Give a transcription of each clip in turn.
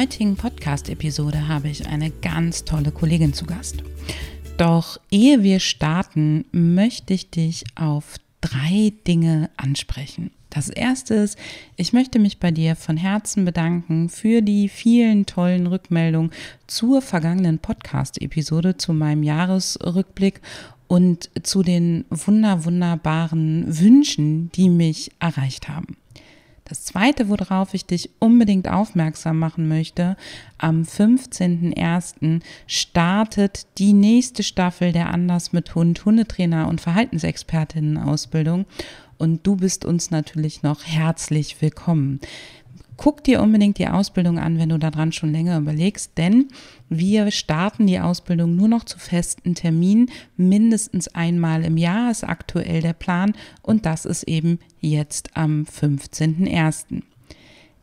Heutigen Podcast-Episode habe ich eine ganz tolle Kollegin zu Gast. Doch ehe wir starten, möchte ich dich auf drei Dinge ansprechen. Das erste ist, ich möchte mich bei dir von Herzen bedanken für die vielen tollen Rückmeldungen zur vergangenen Podcast-Episode, zu meinem Jahresrückblick und zu den wunder, wunderbaren Wünschen, die mich erreicht haben. Das zweite, worauf ich dich unbedingt aufmerksam machen möchte, am 15.01. startet die nächste Staffel der Anders mit Hund Hundetrainer und Verhaltensexpertinnen Ausbildung und du bist uns natürlich noch herzlich willkommen. Guck dir unbedingt die Ausbildung an, wenn du daran schon länger überlegst, denn wir starten die Ausbildung nur noch zu festen Terminen, mindestens einmal im Jahr ist aktuell der Plan und das ist eben jetzt am 15.01.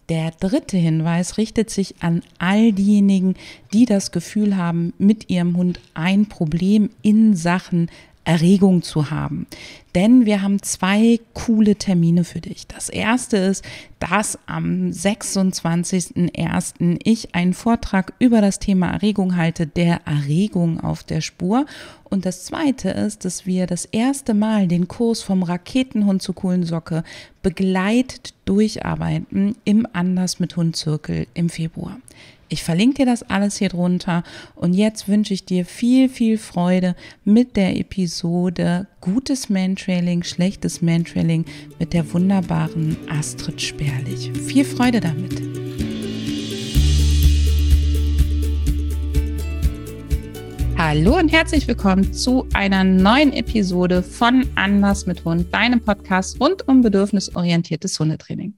Der dritte Hinweis richtet sich an all diejenigen, die das Gefühl haben, mit ihrem Hund ein Problem in Sachen Erregung zu haben. Denn wir haben zwei coole Termine für dich. Das erste ist, dass am 26.01. ich einen Vortrag über das Thema Erregung halte, der Erregung auf der Spur. Und das zweite ist, dass wir das erste Mal den Kurs vom Raketenhund zur coolen Socke begleitet durcharbeiten im Anders mit Hund Zirkel im Februar. Ich verlinke dir das alles hier drunter und jetzt wünsche ich dir viel, viel Freude mit der Episode Gutes Mantrailing, schlechtes Mantrailing mit der wunderbaren Astrid Sperlich. Viel Freude damit! Hallo und herzlich willkommen zu einer neuen Episode von Anders mit Hund, deinem Podcast rund um bedürfnisorientiertes Hundetraining.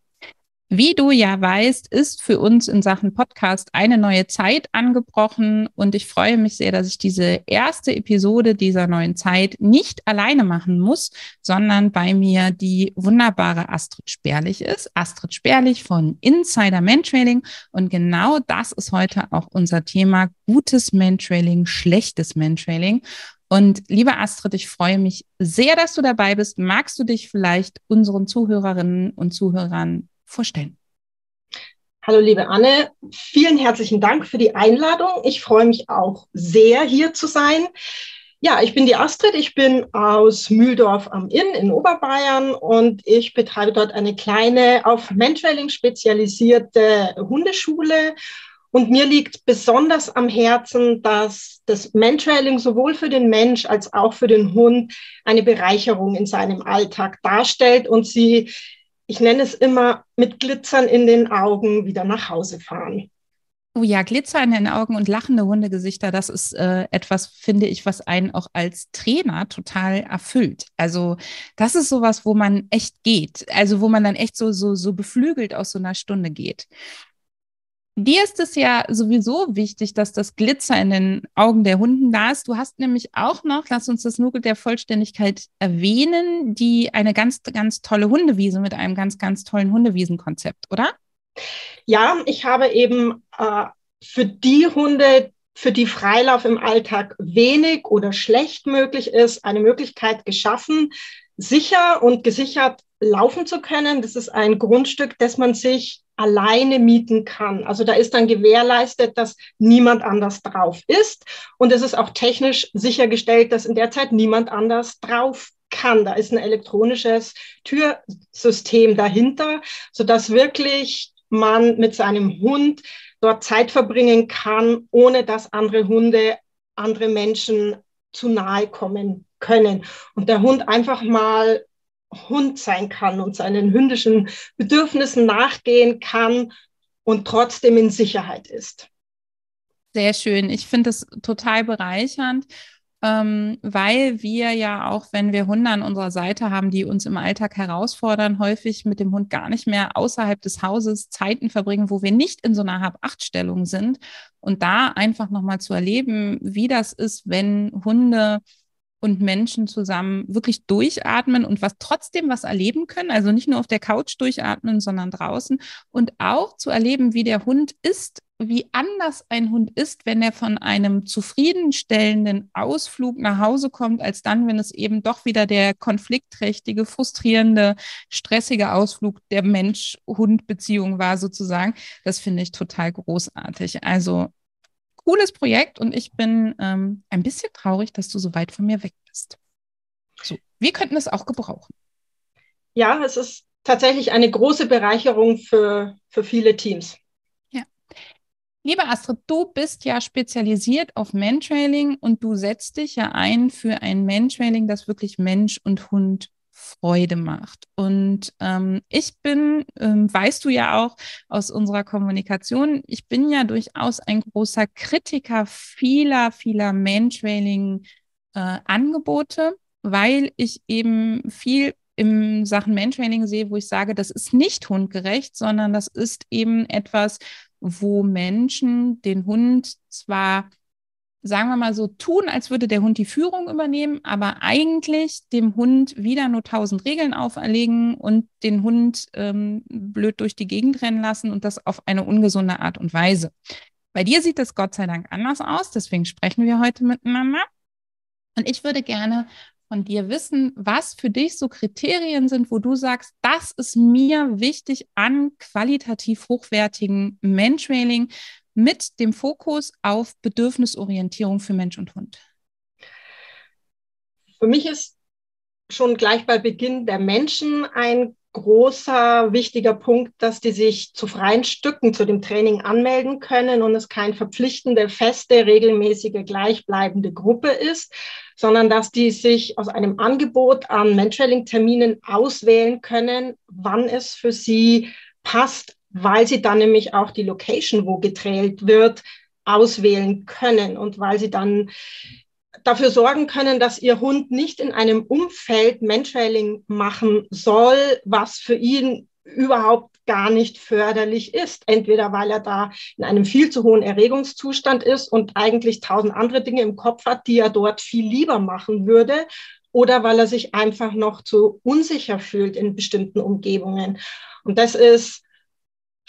Wie du ja weißt, ist für uns in Sachen Podcast eine neue Zeit angebrochen und ich freue mich sehr, dass ich diese erste Episode dieser neuen Zeit nicht alleine machen muss, sondern bei mir die wunderbare Astrid Sperlich ist. Astrid Sperlich von Insider Mentrailing und genau das ist heute auch unser Thema gutes Mentrailing, schlechtes Mentrailing. Und liebe Astrid, ich freue mich sehr, dass du dabei bist. Magst du dich vielleicht unseren Zuhörerinnen und Zuhörern vorstellen. Hallo liebe Anne, vielen herzlichen Dank für die Einladung. Ich freue mich auch sehr, hier zu sein. Ja, ich bin die Astrid, ich bin aus Mühldorf am Inn in Oberbayern und ich betreibe dort eine kleine auf Mentrailing spezialisierte Hundeschule. Und mir liegt besonders am Herzen, dass das Mentrailing sowohl für den Mensch als auch für den Hund eine Bereicherung in seinem Alltag darstellt und sie ich nenne es immer, mit Glitzern in den Augen wieder nach Hause fahren. Oh ja, Glitzer in den Augen und lachende Hundegesichter, das ist äh, etwas, finde ich, was einen auch als Trainer total erfüllt. Also das ist sowas, wo man echt geht. Also wo man dann echt so, so, so beflügelt aus so einer Stunde geht. Dir ist es ja sowieso wichtig, dass das Glitzer in den Augen der Hunden da ist. Du hast nämlich auch noch, lass uns das nur der Vollständigkeit erwähnen, die eine ganz, ganz tolle Hundewiese mit einem ganz, ganz tollen Hundewiesenkonzept, oder? Ja, ich habe eben äh, für die Hunde, für die Freilauf im Alltag wenig oder schlecht möglich ist, eine Möglichkeit geschaffen, sicher und gesichert laufen zu können. Das ist ein Grundstück, das man sich alleine mieten kann. Also da ist dann gewährleistet, dass niemand anders drauf ist. Und es ist auch technisch sichergestellt, dass in der Zeit niemand anders drauf kann. Da ist ein elektronisches Türsystem dahinter, sodass wirklich man mit seinem Hund dort Zeit verbringen kann, ohne dass andere Hunde, andere Menschen zu nahe kommen können. Und der Hund einfach mal Hund sein kann und seinen hündischen Bedürfnissen nachgehen kann und trotzdem in Sicherheit ist. Sehr schön. Ich finde es total bereichernd. ähm, weil wir ja auch, wenn wir Hunde an unserer Seite haben, die uns im Alltag herausfordern, häufig mit dem Hund gar nicht mehr außerhalb des Hauses Zeiten verbringen, wo wir nicht in so einer Hab-Acht-Stellung sind. Und da einfach nochmal zu erleben, wie das ist, wenn Hunde und Menschen zusammen wirklich durchatmen und was trotzdem was erleben können. Also nicht nur auf der Couch durchatmen, sondern draußen und auch zu erleben, wie der Hund ist, wie anders ein Hund ist, wenn er von einem zufriedenstellenden Ausflug nach Hause kommt, als dann, wenn es eben doch wieder der konfliktträchtige, frustrierende, stressige Ausflug der Mensch-Hund-Beziehung war sozusagen. Das finde ich total großartig. Also cooles Projekt und ich bin ähm, ein bisschen traurig, dass du so weit von mir weg bist. So, wir könnten es auch gebrauchen. Ja, es ist tatsächlich eine große Bereicherung für, für viele Teams. Ja. Liebe Astrid, du bist ja spezialisiert auf Mantrailing und du setzt dich ja ein für ein Mantrailing, das wirklich Mensch und Hund Freude macht. Und ähm, ich bin, ähm, weißt du ja auch aus unserer Kommunikation, ich bin ja durchaus ein großer Kritiker vieler, vieler Mantrailing-Angebote, äh, weil ich eben viel im Sachen Mantrailing sehe, wo ich sage, das ist nicht hundgerecht, sondern das ist eben etwas, wo Menschen den Hund zwar sagen wir mal so, tun, als würde der Hund die Führung übernehmen, aber eigentlich dem Hund wieder nur tausend Regeln auferlegen und den Hund ähm, blöd durch die Gegend rennen lassen und das auf eine ungesunde Art und Weise. Bei dir sieht das Gott sei Dank anders aus, deswegen sprechen wir heute miteinander. Und ich würde gerne von dir wissen, was für dich so Kriterien sind, wo du sagst, das ist mir wichtig an qualitativ hochwertigen Mentrailing, mit dem Fokus auf Bedürfnisorientierung für Mensch und Hund? Für mich ist schon gleich bei Beginn der Menschen ein großer, wichtiger Punkt, dass die sich zu freien Stücken zu dem Training anmelden können und es keine verpflichtende, feste, regelmäßige, gleichbleibende Gruppe ist, sondern dass die sich aus einem Angebot an Mentoring-Terminen auswählen können, wann es für sie passt, weil sie dann nämlich auch die Location, wo getrailt wird, auswählen können und weil sie dann dafür sorgen können, dass ihr Hund nicht in einem Umfeld Mentrailing machen soll, was für ihn überhaupt gar nicht förderlich ist. Entweder weil er da in einem viel zu hohen Erregungszustand ist und eigentlich tausend andere Dinge im Kopf hat, die er dort viel lieber machen würde, oder weil er sich einfach noch zu unsicher fühlt in bestimmten Umgebungen. Und das ist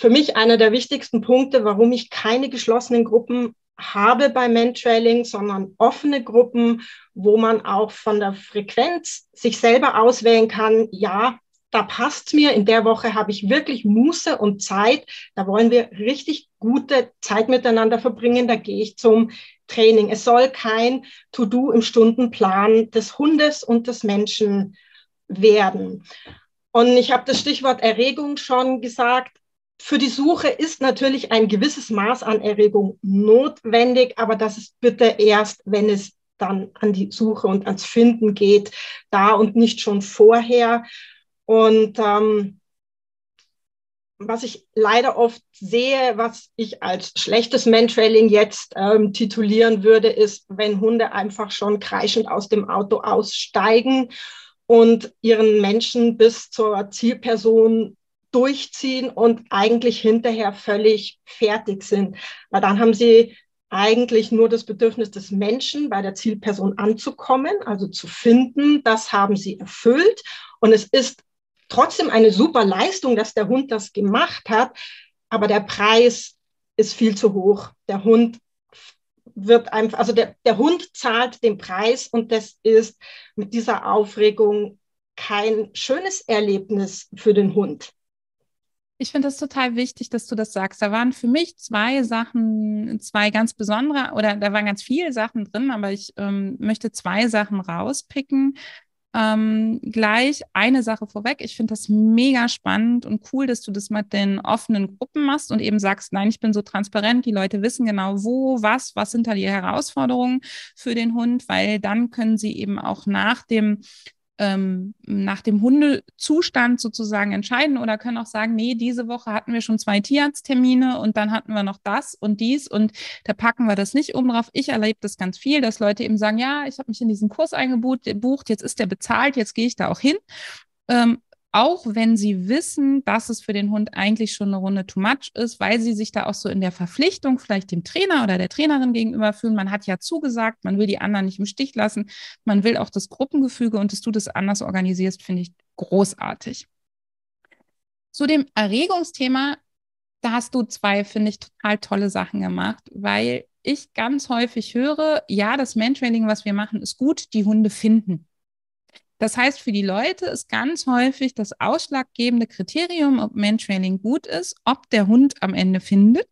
für mich einer der wichtigsten Punkte, warum ich keine geschlossenen Gruppen habe bei Mentrailing, sondern offene Gruppen, wo man auch von der Frequenz sich selber auswählen kann, ja, da passt mir, in der Woche habe ich wirklich Muße und Zeit, da wollen wir richtig gute Zeit miteinander verbringen, da gehe ich zum Training. Es soll kein To-Do im Stundenplan des Hundes und des Menschen werden. Und ich habe das Stichwort Erregung schon gesagt für die Suche ist natürlich ein gewisses Maß an Erregung notwendig, aber das ist bitte erst, wenn es dann an die Suche und ans Finden geht, da und nicht schon vorher. Und ähm, was ich leider oft sehe, was ich als schlechtes Mentrailing jetzt ähm, titulieren würde, ist, wenn Hunde einfach schon kreischend aus dem Auto aussteigen und ihren Menschen bis zur Zielperson durchziehen und eigentlich hinterher völlig fertig sind. Weil dann haben sie eigentlich nur das Bedürfnis des Menschen bei der Zielperson anzukommen, also zu finden. Das haben sie erfüllt. Und es ist trotzdem eine super Leistung, dass der Hund das gemacht hat. Aber der Preis ist viel zu hoch. Der Hund wird einfach, also der, der Hund zahlt den Preis und das ist mit dieser Aufregung kein schönes Erlebnis für den Hund. Ich finde das total wichtig, dass du das sagst. Da waren für mich zwei Sachen, zwei ganz besondere, oder da waren ganz viele Sachen drin, aber ich ähm, möchte zwei Sachen rauspicken. Ähm, gleich eine Sache vorweg. Ich finde das mega spannend und cool, dass du das mit den offenen Gruppen machst und eben sagst, nein, ich bin so transparent, die Leute wissen genau wo, was, was sind da die Herausforderungen für den Hund, weil dann können sie eben auch nach dem ähm, nach dem Hundezustand sozusagen entscheiden oder können auch sagen, nee, diese Woche hatten wir schon zwei Tierarzttermine und dann hatten wir noch das und dies und da packen wir das nicht oben drauf. Ich erlebe das ganz viel, dass Leute eben sagen, ja, ich habe mich in diesen Kurs eingebucht, jetzt ist der bezahlt, jetzt gehe ich da auch hin. Ähm, auch wenn sie wissen, dass es für den Hund eigentlich schon eine Runde too much ist, weil sie sich da auch so in der Verpflichtung vielleicht dem Trainer oder der Trainerin gegenüber fühlen. Man hat ja zugesagt, man will die anderen nicht im Stich lassen, man will auch das Gruppengefüge und dass du das anders organisierst, finde ich großartig. Zu dem Erregungsthema, da hast du zwei, finde ich, total tolle Sachen gemacht, weil ich ganz häufig höre, ja, das Mentrailing, was wir machen, ist gut, die Hunde finden. Das heißt, für die Leute ist ganz häufig das ausschlaggebende Kriterium, ob Mentrailing gut ist, ob der Hund am Ende findet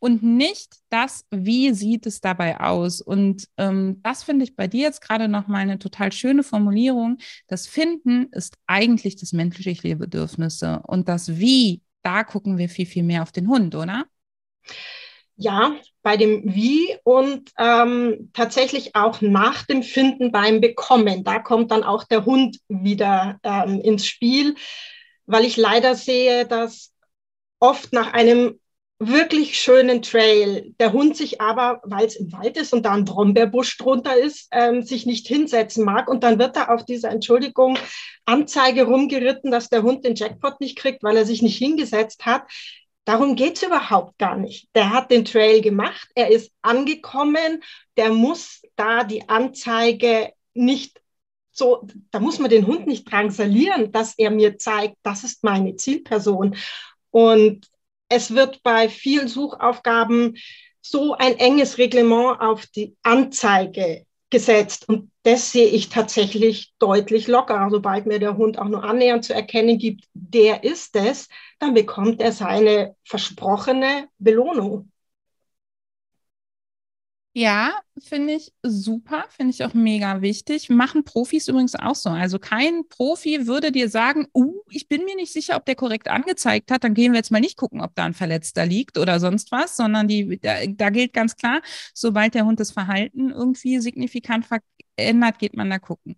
und nicht das, wie sieht es dabei aus. Und ähm, das finde ich bei dir jetzt gerade nochmal eine total schöne Formulierung. Das Finden ist eigentlich das menschliche Bedürfnisse und das Wie, da gucken wir viel, viel mehr auf den Hund, oder? Ja, bei dem Wie und ähm, tatsächlich auch nach dem Finden beim Bekommen. Da kommt dann auch der Hund wieder ähm, ins Spiel, weil ich leider sehe, dass oft nach einem wirklich schönen Trail der Hund sich aber, weil es im Wald ist und da ein Brombeerbusch drunter ist, ähm, sich nicht hinsetzen mag. Und dann wird er auf dieser Entschuldigung Anzeige rumgeritten, dass der Hund den Jackpot nicht kriegt, weil er sich nicht hingesetzt hat. Darum geht's überhaupt gar nicht. Der hat den Trail gemacht, er ist angekommen, der muss da die Anzeige nicht so, da muss man den Hund nicht drangsalieren, dass er mir zeigt, das ist meine Zielperson. Und es wird bei vielen Suchaufgaben so ein enges Reglement auf die Anzeige gesetzt. Und das sehe ich tatsächlich deutlich lockerer. Sobald mir der Hund auch nur annähernd zu erkennen gibt, der ist es, dann bekommt er seine versprochene Belohnung. Ja, finde ich super, finde ich auch mega wichtig. Machen Profis übrigens auch so. Also kein Profi würde dir sagen, uh, ich bin mir nicht sicher, ob der korrekt angezeigt hat, dann gehen wir jetzt mal nicht gucken, ob da ein Verletzter liegt oder sonst was, sondern die, da, da gilt ganz klar, sobald der Hund das Verhalten irgendwie signifikant verändert, geht man da gucken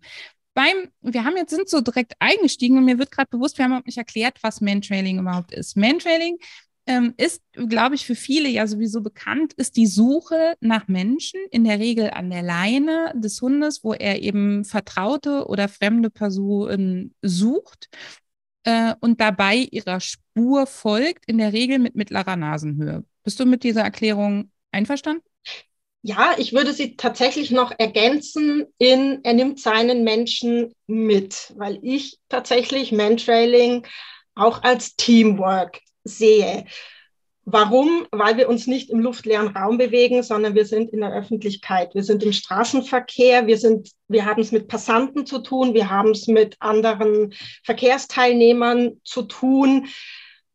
beim, wir haben jetzt sind so direkt eingestiegen und mir wird gerade bewusst, wir haben überhaupt nicht erklärt, was Mantrailing überhaupt ist. Mantrailing ähm, ist, glaube ich, für viele ja sowieso bekannt, ist die Suche nach Menschen, in der Regel an der Leine des Hundes, wo er eben vertraute oder fremde Personen sucht äh, und dabei ihrer Spur folgt, in der Regel mit mittlerer Nasenhöhe. Bist du mit dieser Erklärung einverstanden? Ja, ich würde sie tatsächlich noch ergänzen in, er nimmt seinen Menschen mit, weil ich tatsächlich Mantrailing auch als Teamwork sehe. Warum? Weil wir uns nicht im luftleeren Raum bewegen, sondern wir sind in der Öffentlichkeit. Wir sind im Straßenverkehr. Wir sind, wir haben es mit Passanten zu tun. Wir haben es mit anderen Verkehrsteilnehmern zu tun.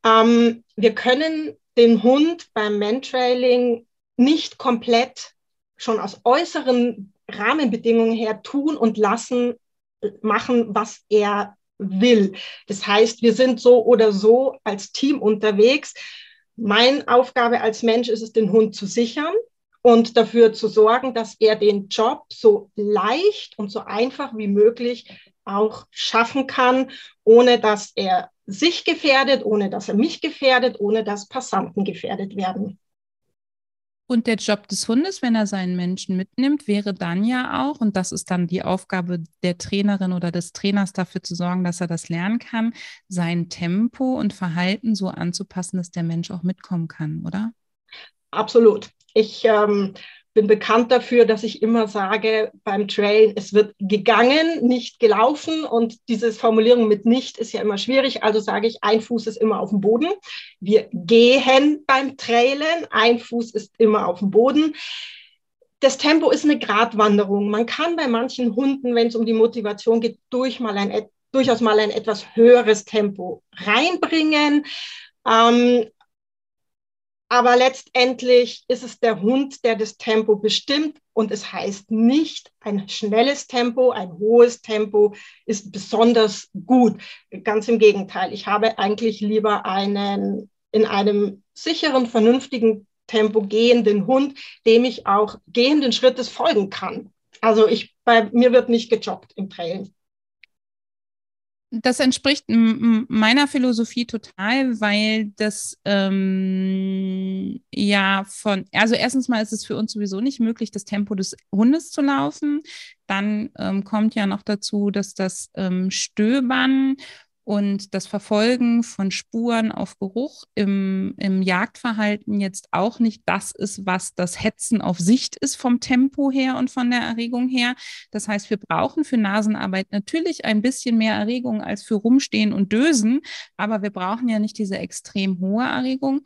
Ähm, wir können den Hund beim Mantrailing nicht komplett schon aus äußeren Rahmenbedingungen her tun und lassen, machen, was er will. Das heißt, wir sind so oder so als Team unterwegs. Meine Aufgabe als Mensch ist es, den Hund zu sichern und dafür zu sorgen, dass er den Job so leicht und so einfach wie möglich auch schaffen kann, ohne dass er sich gefährdet, ohne dass er mich gefährdet, ohne dass Passanten gefährdet werden. Und der Job des Hundes, wenn er seinen Menschen mitnimmt, wäre dann ja auch, und das ist dann die Aufgabe der Trainerin oder des Trainers dafür zu sorgen, dass er das lernen kann, sein Tempo und Verhalten so anzupassen, dass der Mensch auch mitkommen kann, oder? Absolut. Ich ähm, bin bekannt dafür, dass ich immer sage beim Trail, es wird gegangen, nicht gelaufen. Und diese Formulierung mit nicht ist ja immer schwierig. Also sage ich, ein Fuß ist immer auf dem Boden. Wir gehen beim Trailen, ein Fuß ist immer auf dem Boden. Das Tempo ist eine Gratwanderung. Man kann bei manchen Hunden, wenn es um die Motivation geht, durch mal ein, durchaus mal ein etwas höheres Tempo reinbringen. Ähm, aber letztendlich ist es der Hund, der das Tempo bestimmt. Und es heißt nicht, ein schnelles Tempo, ein hohes Tempo ist besonders gut. Ganz im Gegenteil. Ich habe eigentlich lieber einen in einem sicheren, vernünftigen Tempo gehenden Hund, dem ich auch gehenden Schrittes folgen kann. Also ich, bei mir wird nicht gejoggt im Trailing. Das entspricht meiner Philosophie total, weil das ähm, ja von, also erstens mal ist es für uns sowieso nicht möglich, das Tempo des Hundes zu laufen. Dann ähm, kommt ja noch dazu, dass das ähm, Stöbern und das Verfolgen von Spuren auf Geruch im, im Jagdverhalten jetzt auch nicht das ist, was das Hetzen auf Sicht ist vom Tempo her und von der Erregung her. Das heißt, wir brauchen für Nasenarbeit natürlich ein bisschen mehr Erregung als für Rumstehen und Dösen, aber wir brauchen ja nicht diese extrem hohe Erregung.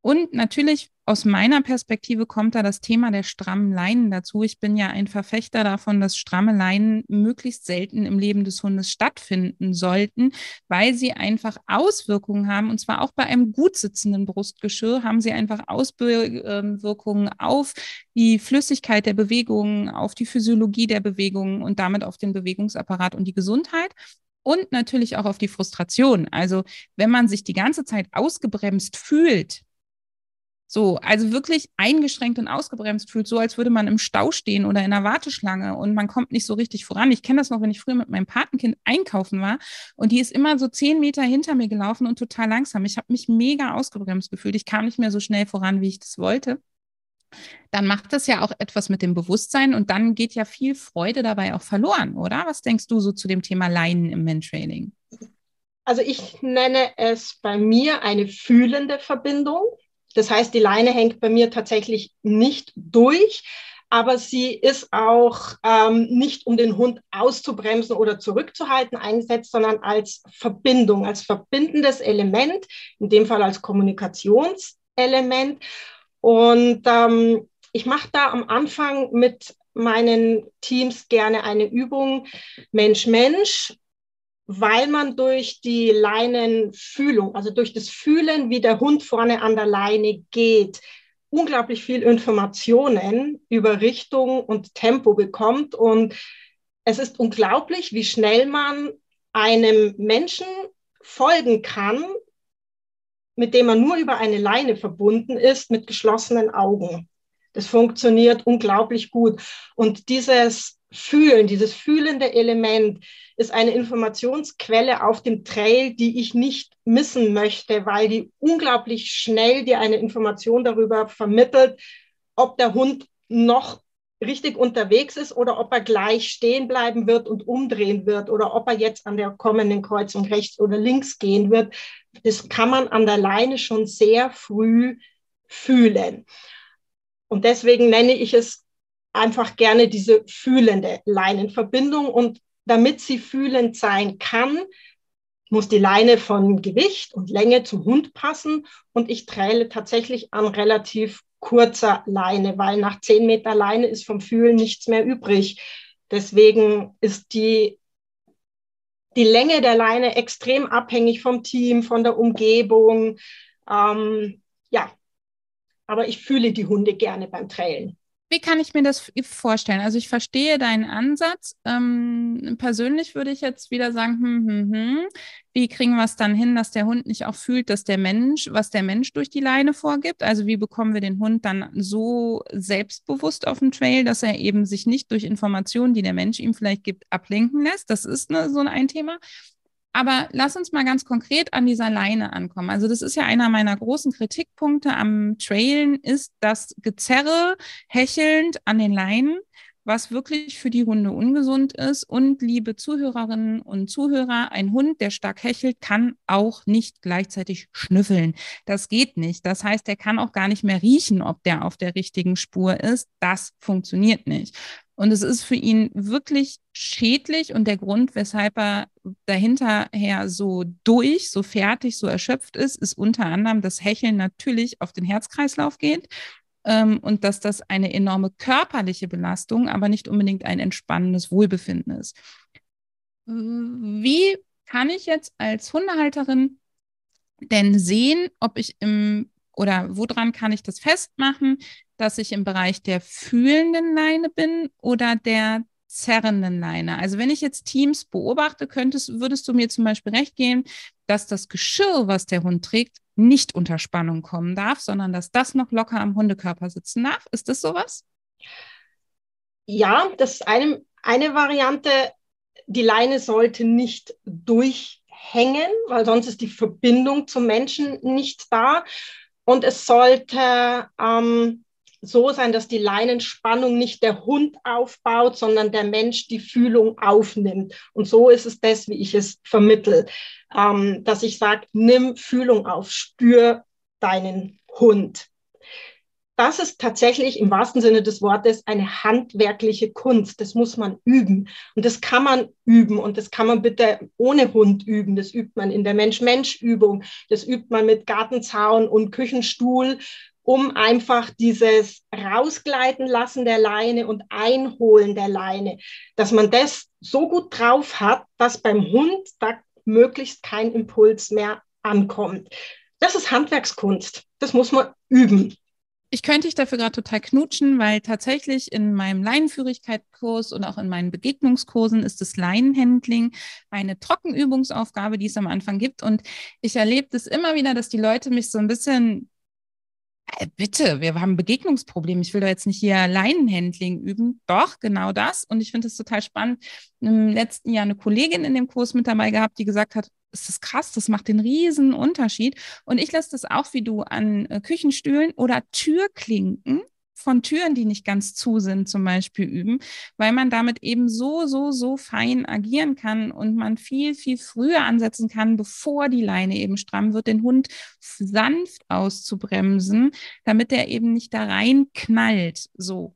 Und natürlich aus meiner Perspektive kommt da das Thema der strammen Leinen dazu. Ich bin ja ein Verfechter davon, dass stramme Leinen möglichst selten im Leben des Hundes stattfinden sollten, weil sie einfach Auswirkungen haben. Und zwar auch bei einem gut sitzenden Brustgeschirr haben sie einfach Auswirkungen auf die Flüssigkeit der Bewegungen, auf die Physiologie der Bewegungen und damit auf den Bewegungsapparat und die Gesundheit und natürlich auch auf die Frustration. Also wenn man sich die ganze Zeit ausgebremst fühlt, so, also wirklich eingeschränkt und ausgebremst fühlt, so als würde man im Stau stehen oder in einer Warteschlange und man kommt nicht so richtig voran. Ich kenne das noch, wenn ich früher mit meinem Patenkind einkaufen war und die ist immer so zehn Meter hinter mir gelaufen und total langsam. Ich habe mich mega ausgebremst gefühlt. Ich kam nicht mehr so schnell voran, wie ich das wollte. Dann macht das ja auch etwas mit dem Bewusstsein und dann geht ja viel Freude dabei auch verloren, oder? Was denkst du so zu dem Thema Leinen im Mentrailing? Also ich nenne es bei mir eine fühlende Verbindung. Das heißt, die Leine hängt bei mir tatsächlich nicht durch, aber sie ist auch ähm, nicht, um den Hund auszubremsen oder zurückzuhalten, eingesetzt, sondern als Verbindung, als verbindendes Element, in dem Fall als Kommunikationselement. Und ähm, ich mache da am Anfang mit meinen Teams gerne eine Übung Mensch-Mensch, weil man durch die Leinenfühlung, also durch das Fühlen, wie der Hund vorne an der Leine geht, unglaublich viel Informationen über Richtung und Tempo bekommt. Und es ist unglaublich, wie schnell man einem Menschen folgen kann, mit dem man nur über eine Leine verbunden ist, mit geschlossenen Augen. Das funktioniert unglaublich gut. Und dieses Fühlen, dieses fühlende Element ist eine Informationsquelle auf dem Trail, die ich nicht missen möchte, weil die unglaublich schnell dir eine Information darüber vermittelt, ob der Hund noch richtig unterwegs ist oder ob er gleich stehen bleiben wird und umdrehen wird oder ob er jetzt an der kommenden Kreuzung rechts oder links gehen wird. Das kann man an der Leine schon sehr früh fühlen. Und deswegen nenne ich es einfach gerne diese fühlende Leinenverbindung. Und damit sie fühlend sein kann, muss die Leine von Gewicht und Länge zum Hund passen. Und ich träle tatsächlich an relativ kurzer Leine, weil nach zehn Meter Leine ist vom Fühlen nichts mehr übrig. Deswegen ist die, die Länge der Leine extrem abhängig vom Team, von der Umgebung. Ähm, ja, aber ich fühle die Hunde gerne beim Trailen. Wie kann ich mir das vorstellen? Also ich verstehe deinen Ansatz. Ähm, persönlich würde ich jetzt wieder sagen, hm, hm, hm, wie kriegen wir es dann hin, dass der Hund nicht auch fühlt, dass der Mensch, was der Mensch durch die Leine vorgibt? Also wie bekommen wir den Hund dann so selbstbewusst auf dem Trail, dass er eben sich nicht durch Informationen, die der Mensch ihm vielleicht gibt, ablenken lässt? Das ist ne, so ein Thema. Aber lass uns mal ganz konkret an dieser Leine ankommen. Also das ist ja einer meiner großen Kritikpunkte am Trailen, ist das Gezerre hechelnd an den Leinen, was wirklich für die Hunde ungesund ist. Und liebe Zuhörerinnen und Zuhörer, ein Hund, der stark hechelt, kann auch nicht gleichzeitig schnüffeln. Das geht nicht. Das heißt, er kann auch gar nicht mehr riechen, ob der auf der richtigen Spur ist. Das funktioniert nicht. Und es ist für ihn wirklich schädlich und der Grund, weshalb er dahinterher so durch, so fertig, so erschöpft ist, ist unter anderem, dass Hecheln natürlich auf den Herzkreislauf geht ähm, und dass das eine enorme körperliche Belastung, aber nicht unbedingt ein entspannendes Wohlbefinden ist. Wie kann ich jetzt als Hundehalterin denn sehen, ob ich im oder woran kann ich das festmachen, dass ich im Bereich der fühlenden Leine bin oder der zerrenden Leine. Also wenn ich jetzt Teams beobachte, könntest, würdest du mir zum Beispiel recht geben, dass das Geschirr, was der Hund trägt, nicht unter Spannung kommen darf, sondern dass das noch locker am Hundekörper sitzen darf. Ist das sowas? Ja, das ist eine, eine Variante. die Leine sollte nicht durchhängen, weil sonst ist die Verbindung zum Menschen nicht da. Und es sollte ähm, so sein, dass die Leinenspannung nicht der Hund aufbaut, sondern der Mensch die Fühlung aufnimmt. Und so ist es das, wie ich es vermittel, ähm, dass ich sage, nimm Fühlung auf, spür deinen Hund. Das ist tatsächlich im wahrsten Sinne des Wortes eine handwerkliche Kunst. Das muss man üben. Und das kann man üben. Und das kann man bitte ohne Hund üben. Das übt man in der Mensch-Mensch-Übung. Das übt man mit Gartenzaun und Küchenstuhl um einfach dieses Rausgleiten lassen der Leine und Einholen der Leine, dass man das so gut drauf hat, dass beim Hund da möglichst kein Impuls mehr ankommt. Das ist Handwerkskunst. Das muss man üben. Ich könnte dich dafür gerade total knutschen, weil tatsächlich in meinem Leinenführigkeitskurs und auch in meinen Begegnungskursen ist das Leinenhandling eine Trockenübungsaufgabe, die es am Anfang gibt. Und ich erlebe das immer wieder, dass die Leute mich so ein bisschen bitte, wir haben Begegnungsprobleme. Ich will doch jetzt nicht hier Leinenhandling üben. Doch, genau das. Und ich finde es total spannend. Im letzten Jahr eine Kollegin in dem Kurs mit dabei gehabt, die gesagt hat, ist krass, das macht den riesen Unterschied. Und ich lasse das auch wie du an äh, Küchenstühlen oder Türklinken von Türen, die nicht ganz zu sind, zum Beispiel üben, weil man damit eben so, so, so fein agieren kann und man viel, viel früher ansetzen kann, bevor die Leine eben stramm wird, den Hund sanft auszubremsen, damit er eben nicht da rein knallt. So.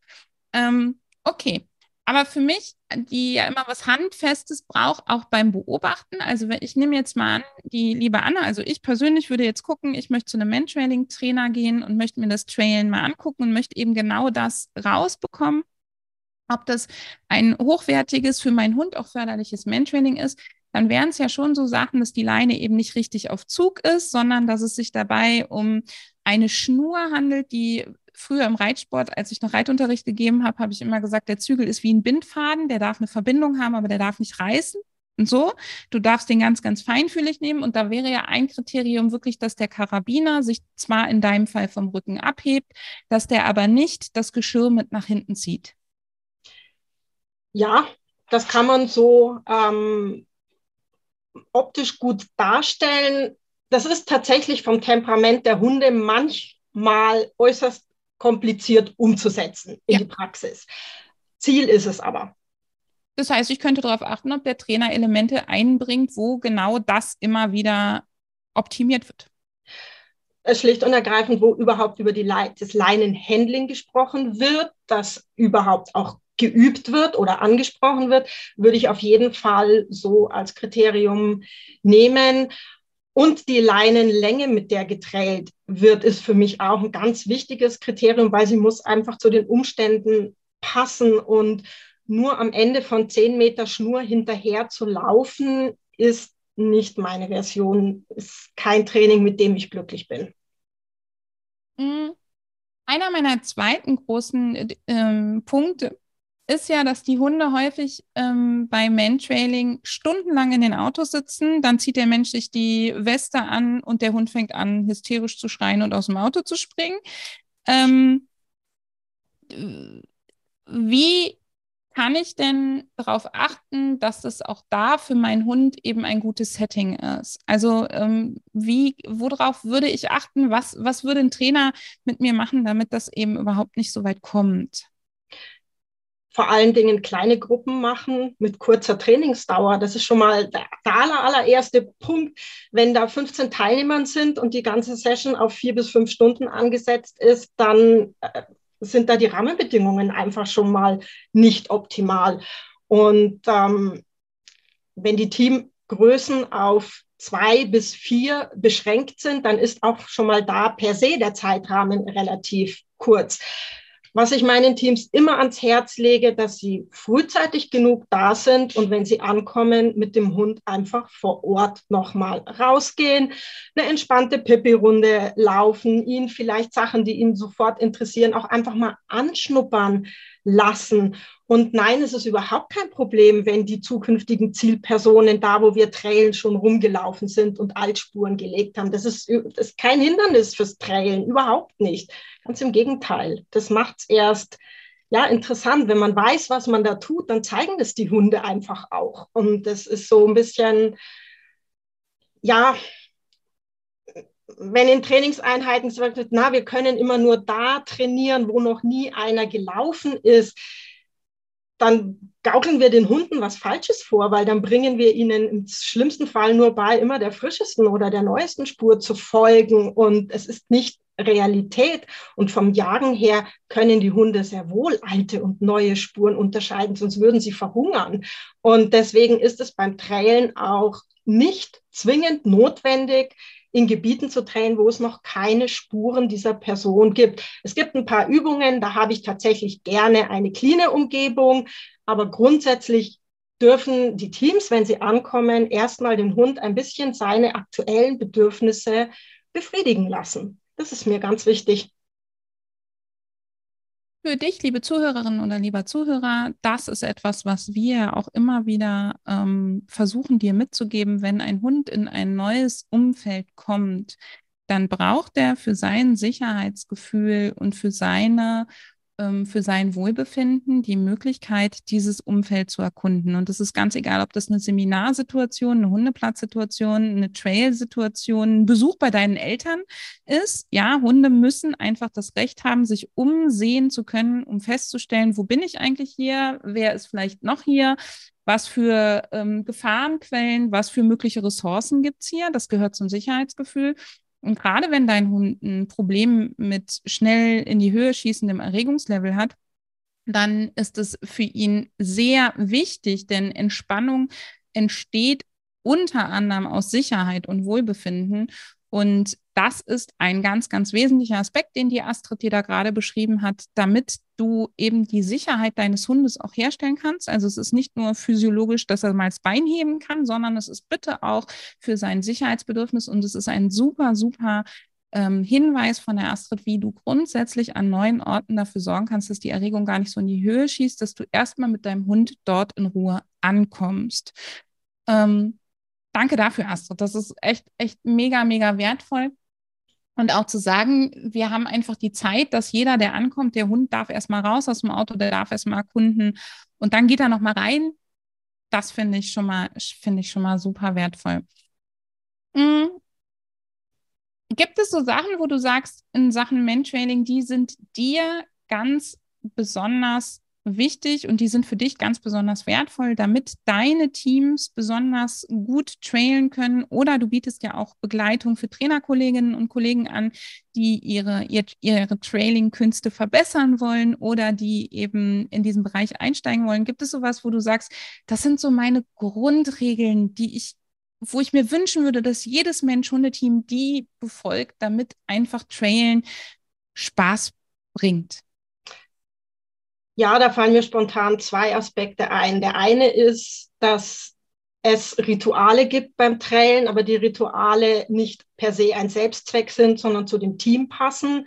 Ähm, okay. Aber für mich, die ja immer was Handfestes braucht, auch beim Beobachten. Also ich nehme jetzt mal an, die liebe Anna, also ich persönlich würde jetzt gucken, ich möchte zu einem Mantrailing-Trainer gehen und möchte mir das Trailen mal angucken und möchte eben genau das rausbekommen. Ob das ein hochwertiges, für meinen Hund auch förderliches Mantrailing ist, dann wären es ja schon so Sachen, dass die Leine eben nicht richtig auf Zug ist, sondern dass es sich dabei um eine Schnur handelt, die früher im Reitsport, als ich noch Reitunterricht gegeben habe, habe ich immer gesagt, der Zügel ist wie ein Bindfaden, der darf eine Verbindung haben, aber der darf nicht reißen. Und so, du darfst den ganz, ganz feinfühlig nehmen. Und da wäre ja ein Kriterium wirklich, dass der Karabiner sich zwar in deinem Fall vom Rücken abhebt, dass der aber nicht das Geschirr mit nach hinten zieht. Ja, das kann man so ähm, optisch gut darstellen. Das ist tatsächlich vom Temperament der Hunde manchmal äußerst kompliziert umzusetzen in ja. die Praxis. Ziel ist es aber. Das heißt, ich könnte darauf achten, ob der Trainer Elemente einbringt, wo genau das immer wieder optimiert wird. Schlicht und ergreifend, wo überhaupt über die Le das Leinenhandling gesprochen wird, das überhaupt auch geübt wird oder angesprochen wird, würde ich auf jeden Fall so als Kriterium nehmen. Und die Leinenlänge, mit der getrält wird, ist für mich auch ein ganz wichtiges Kriterium, weil sie muss einfach zu den Umständen passen. Und nur am Ende von zehn Meter Schnur hinterher zu laufen, ist nicht meine Version, ist kein Training, mit dem ich glücklich bin. Mhm. Einer meiner zweiten großen äh, Punkte ist ja, dass die Hunde häufig ähm, beim Mantrailing stundenlang in den Autos sitzen. Dann zieht der Mensch sich die Weste an und der Hund fängt an, hysterisch zu schreien und aus dem Auto zu springen. Ähm, wie kann ich denn darauf achten, dass das auch da für meinen Hund eben ein gutes Setting ist? Also ähm, wie, worauf würde ich achten? Was, was würde ein Trainer mit mir machen, damit das eben überhaupt nicht so weit kommt? Vor allen Dingen kleine Gruppen machen mit kurzer Trainingsdauer. Das ist schon mal der, aller, allererste Punkt. Wenn da 15 Teilnehmer sind und die ganze Session auf vier bis fünf Stunden angesetzt ist, dann äh, sind da die Rahmenbedingungen einfach schon mal nicht optimal. Und ähm, wenn die Teamgrößen auf zwei bis vier beschränkt sind, dann ist auch schon mal da per se der Zeitrahmen relativ kurz was ich meinen Teams immer ans Herz lege, dass sie frühzeitig genug da sind und wenn sie ankommen, mit dem Hund einfach vor Ort nochmal rausgehen, eine entspannte Pippi-Runde laufen, ihn vielleicht Sachen, die ihn sofort interessieren, auch einfach mal anschnuppern lassen. Und nein, es ist überhaupt kein Problem, wenn die zukünftigen Zielpersonen da, wo wir Trailen schon rumgelaufen sind und Altspuren gelegt haben. Das ist, das ist kein Hindernis fürs Trailen, überhaupt nicht. Ganz im Gegenteil. Das macht es erst ja, interessant. Wenn man weiß, was man da tut, dann zeigen das die Hunde einfach auch. Und das ist so ein bisschen, ja, wenn in Trainingseinheiten gesagt wird, na, wir können immer nur da trainieren, wo noch nie einer gelaufen ist, dann gaukeln wir den Hunden was Falsches vor, weil dann bringen wir ihnen im schlimmsten Fall nur bei, immer der frischesten oder der neuesten Spur zu folgen. Und es ist nicht Realität. Und vom Jagen her können die Hunde sehr wohl alte und neue Spuren unterscheiden, sonst würden sie verhungern. Und deswegen ist es beim Trailen auch nicht zwingend notwendig, in Gebieten zu trainen, wo es noch keine Spuren dieser Person gibt. Es gibt ein paar Übungen, da habe ich tatsächlich gerne eine cleane Umgebung, aber grundsätzlich dürfen die Teams, wenn sie ankommen, erstmal den Hund ein bisschen seine aktuellen Bedürfnisse befriedigen lassen. Das ist mir ganz wichtig. Für dich, liebe Zuhörerinnen oder lieber Zuhörer, das ist etwas, was wir auch immer wieder ähm, versuchen, dir mitzugeben. Wenn ein Hund in ein neues Umfeld kommt, dann braucht er für sein Sicherheitsgefühl und für seine für sein Wohlbefinden die Möglichkeit, dieses Umfeld zu erkunden. Und es ist ganz egal, ob das eine Seminarsituation, eine Hundeplatzsituation, eine Trail-Situation, ein Besuch bei deinen Eltern ist. Ja, Hunde müssen einfach das Recht haben, sich umsehen zu können, um festzustellen, wo bin ich eigentlich hier, wer ist vielleicht noch hier, was für ähm, Gefahrenquellen, was für mögliche Ressourcen gibt es hier. Das gehört zum Sicherheitsgefühl. Und gerade wenn dein Hund ein Problem mit schnell in die Höhe schießendem Erregungslevel hat, dann ist es für ihn sehr wichtig, denn Entspannung entsteht unter anderem aus Sicherheit und Wohlbefinden. Und das ist ein ganz, ganz wesentlicher Aspekt, den die Astrid dir da gerade beschrieben hat, damit du eben die Sicherheit deines Hundes auch herstellen kannst. Also es ist nicht nur physiologisch, dass er mal das Bein heben kann, sondern es ist bitte auch für sein Sicherheitsbedürfnis und es ist ein super, super ähm, Hinweis von der Astrid, wie du grundsätzlich an neuen Orten dafür sorgen kannst, dass die Erregung gar nicht so in die Höhe schießt, dass du erstmal mit deinem Hund dort in Ruhe ankommst. Ähm, danke dafür, Astrid. Das ist echt, echt mega, mega wertvoll. Und auch zu sagen, wir haben einfach die Zeit, dass jeder, der ankommt, der Hund darf erstmal raus aus dem Auto, der darf erstmal erkunden und dann geht er nochmal rein. Das finde ich schon mal, finde ich schon mal super wertvoll. Mhm. Gibt es so Sachen, wo du sagst, in Sachen Mentrailing, die sind dir ganz besonders wichtig und die sind für dich ganz besonders wertvoll, damit deine Teams besonders gut trailen können. Oder du bietest ja auch Begleitung für Trainerkolleginnen und Kollegen an, die ihre, ihre, ihre Trailing-Künste verbessern wollen oder die eben in diesen Bereich einsteigen wollen. Gibt es sowas, wo du sagst, das sind so meine Grundregeln, die ich wo ich mir wünschen würde, dass jedes Mensch-Hundeteam die befolgt, damit einfach Trailen Spaß bringt? Ja, da fallen mir spontan zwei Aspekte ein. Der eine ist, dass es Rituale gibt beim Trailen, aber die Rituale nicht per se ein Selbstzweck sind, sondern zu dem Team passen.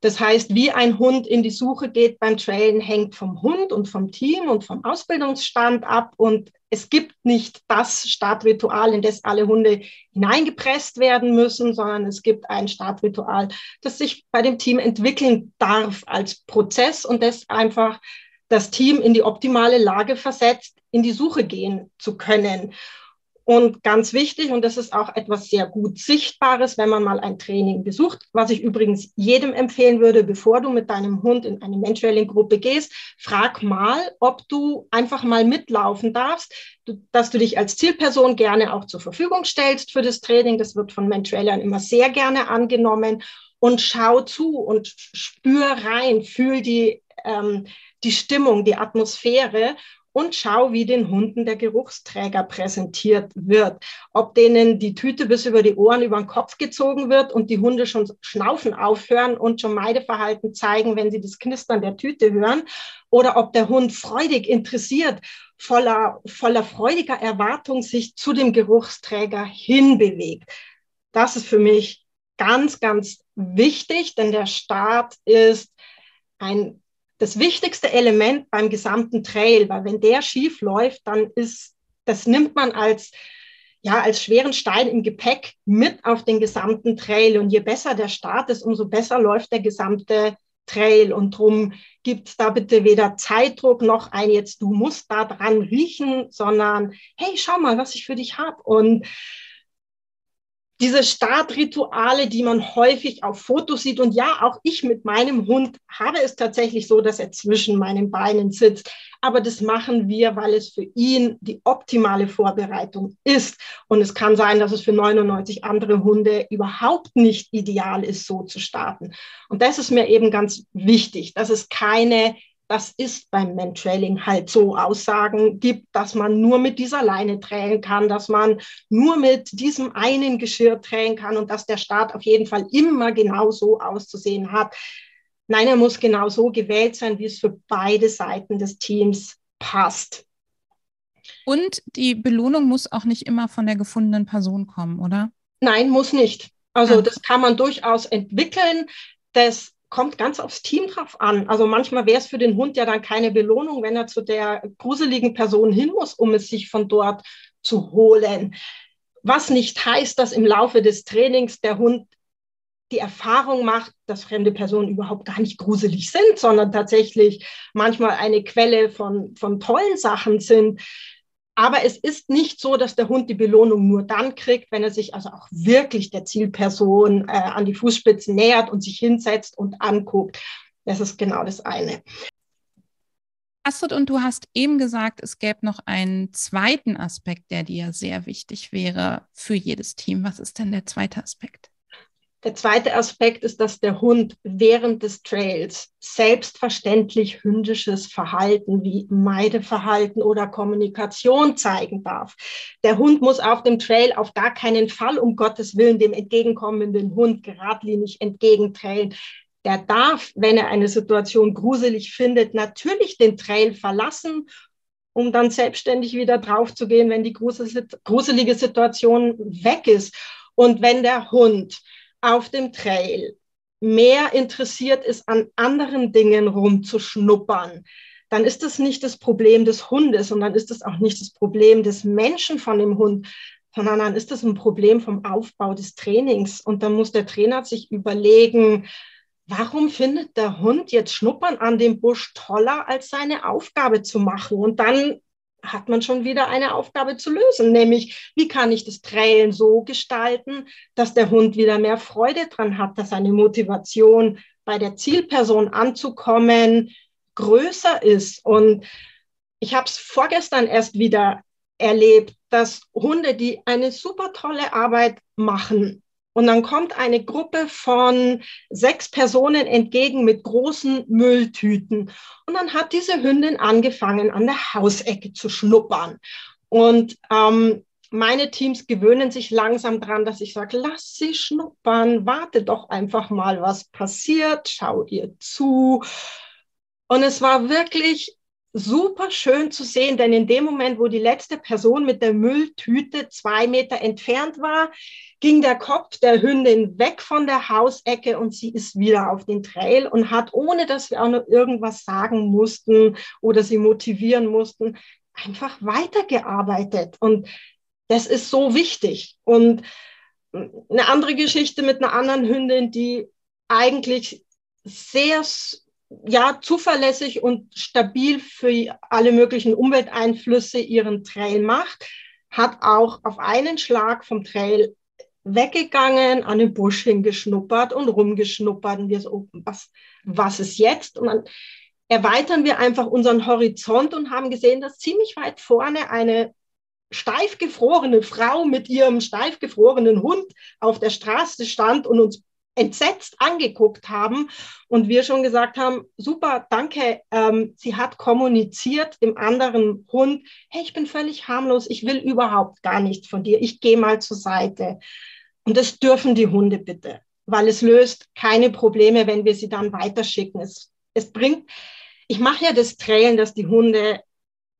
Das heißt, wie ein Hund in die Suche geht beim Trailen, hängt vom Hund und vom Team und vom Ausbildungsstand ab. Und es gibt nicht das Startritual, in das alle Hunde hineingepresst werden müssen, sondern es gibt ein Startritual, das sich bei dem Team entwickeln darf als Prozess und das einfach das Team in die optimale Lage versetzt, in die Suche gehen zu können. Und ganz wichtig, und das ist auch etwas sehr gut Sichtbares, wenn man mal ein Training besucht, was ich übrigens jedem empfehlen würde, bevor du mit deinem Hund in eine Menschwelling-Gruppe gehst, frag mal, ob du einfach mal mitlaufen darfst, dass du dich als Zielperson gerne auch zur Verfügung stellst für das Training. Das wird von Menschwellern immer sehr gerne angenommen. Und schau zu und spür rein, fühl die, ähm, die Stimmung, die Atmosphäre und schau, wie den Hunden der Geruchsträger präsentiert wird. Ob denen die Tüte bis über die Ohren, über den Kopf gezogen wird und die Hunde schon schnaufen aufhören und schon Meideverhalten zeigen, wenn sie das Knistern der Tüte hören. Oder ob der Hund freudig interessiert, voller, voller freudiger Erwartung sich zu dem Geruchsträger hinbewegt. Das ist für mich ganz, ganz wichtig, denn der Start ist ein das wichtigste Element beim gesamten Trail, weil wenn der schief läuft, dann ist, das nimmt man als, ja, als schweren Stein im Gepäck mit auf den gesamten Trail. Und je besser der Start ist, umso besser läuft der gesamte Trail und drum gibt es da bitte weder Zeitdruck noch ein jetzt du musst da dran riechen, sondern hey, schau mal, was ich für dich habe und diese Startrituale, die man häufig auf Fotos sieht. Und ja, auch ich mit meinem Hund habe es tatsächlich so, dass er zwischen meinen Beinen sitzt. Aber das machen wir, weil es für ihn die optimale Vorbereitung ist. Und es kann sein, dass es für 99 andere Hunde überhaupt nicht ideal ist, so zu starten. Und das ist mir eben ganz wichtig, dass es keine das ist beim Mantrailing halt so Aussagen gibt, dass man nur mit dieser Leine tränen kann, dass man nur mit diesem einen Geschirr tränen kann und dass der Start auf jeden Fall immer genau so auszusehen hat. Nein, er muss genau so gewählt sein, wie es für beide Seiten des Teams passt. Und die Belohnung muss auch nicht immer von der gefundenen Person kommen, oder? Nein, muss nicht. Also ah. das kann man durchaus entwickeln. Das kommt ganz aufs Team drauf an. Also manchmal wäre es für den Hund ja dann keine Belohnung, wenn er zu der gruseligen Person hin muss, um es sich von dort zu holen. Was nicht heißt, dass im Laufe des Trainings der Hund die Erfahrung macht, dass fremde Personen überhaupt gar nicht gruselig sind, sondern tatsächlich manchmal eine Quelle von, von tollen Sachen sind. Aber es ist nicht so, dass der Hund die Belohnung nur dann kriegt, wenn er sich also auch wirklich der Zielperson äh, an die Fußspitzen nähert und sich hinsetzt und anguckt. Das ist genau das eine. Astrid, und du hast eben gesagt, es gäbe noch einen zweiten Aspekt, der dir sehr wichtig wäre für jedes Team. Was ist denn der zweite Aspekt? Der zweite Aspekt ist, dass der Hund während des Trails selbstverständlich hündisches Verhalten wie Meideverhalten oder Kommunikation zeigen darf. Der Hund muss auf dem Trail auf gar keinen Fall um Gottes Willen dem entgegenkommenden Hund geradlinig entgegentrailen. Der darf, wenn er eine Situation gruselig findet, natürlich den Trail verlassen um dann selbstständig wieder draufzugehen, wenn die gruselige Situation weg ist. Und wenn der Hund auf dem Trail mehr interessiert ist, an anderen Dingen rumzuschnuppern, dann ist das nicht das Problem des Hundes und dann ist das auch nicht das Problem des Menschen von dem Hund, sondern dann ist das ein Problem vom Aufbau des Trainings. Und dann muss der Trainer sich überlegen, warum findet der Hund jetzt Schnuppern an dem Busch toller, als seine Aufgabe zu machen? Und dann hat man schon wieder eine Aufgabe zu lösen, nämlich wie kann ich das Trailen so gestalten, dass der Hund wieder mehr Freude dran hat, dass seine Motivation bei der Zielperson anzukommen größer ist. Und ich habe es vorgestern erst wieder erlebt, dass Hunde, die eine super tolle Arbeit machen, und dann kommt eine Gruppe von sechs Personen entgegen mit großen Mülltüten. Und dann hat diese Hündin angefangen, an der Hausecke zu schnuppern. Und ähm, meine Teams gewöhnen sich langsam dran, dass ich sage, lass sie schnuppern, warte doch einfach mal, was passiert, schau ihr zu. Und es war wirklich super schön zu sehen, denn in dem Moment, wo die letzte Person mit der Mülltüte zwei Meter entfernt war, ging der Kopf der Hündin weg von der Hausecke und sie ist wieder auf den Trail und hat, ohne dass wir auch noch irgendwas sagen mussten oder sie motivieren mussten, einfach weitergearbeitet. Und das ist so wichtig. Und eine andere Geschichte mit einer anderen Hündin, die eigentlich sehr ja, zuverlässig und stabil für alle möglichen Umwelteinflüsse ihren Trail macht, hat auch auf einen Schlag vom Trail weggegangen, an den Busch hingeschnuppert und rumgeschnuppert. Und wir so, was, was ist jetzt? Und dann erweitern wir einfach unseren Horizont und haben gesehen, dass ziemlich weit vorne eine steif gefrorene Frau mit ihrem steif gefrorenen Hund auf der Straße stand und uns entsetzt angeguckt haben und wir schon gesagt haben, super, danke, ähm, sie hat kommuniziert dem anderen Hund, hey, ich bin völlig harmlos, ich will überhaupt gar nichts von dir, ich gehe mal zur Seite. Und das dürfen die Hunde bitte, weil es löst keine Probleme, wenn wir sie dann weiterschicken. Es, es bringt, ich mache ja das Trailen, dass die Hunde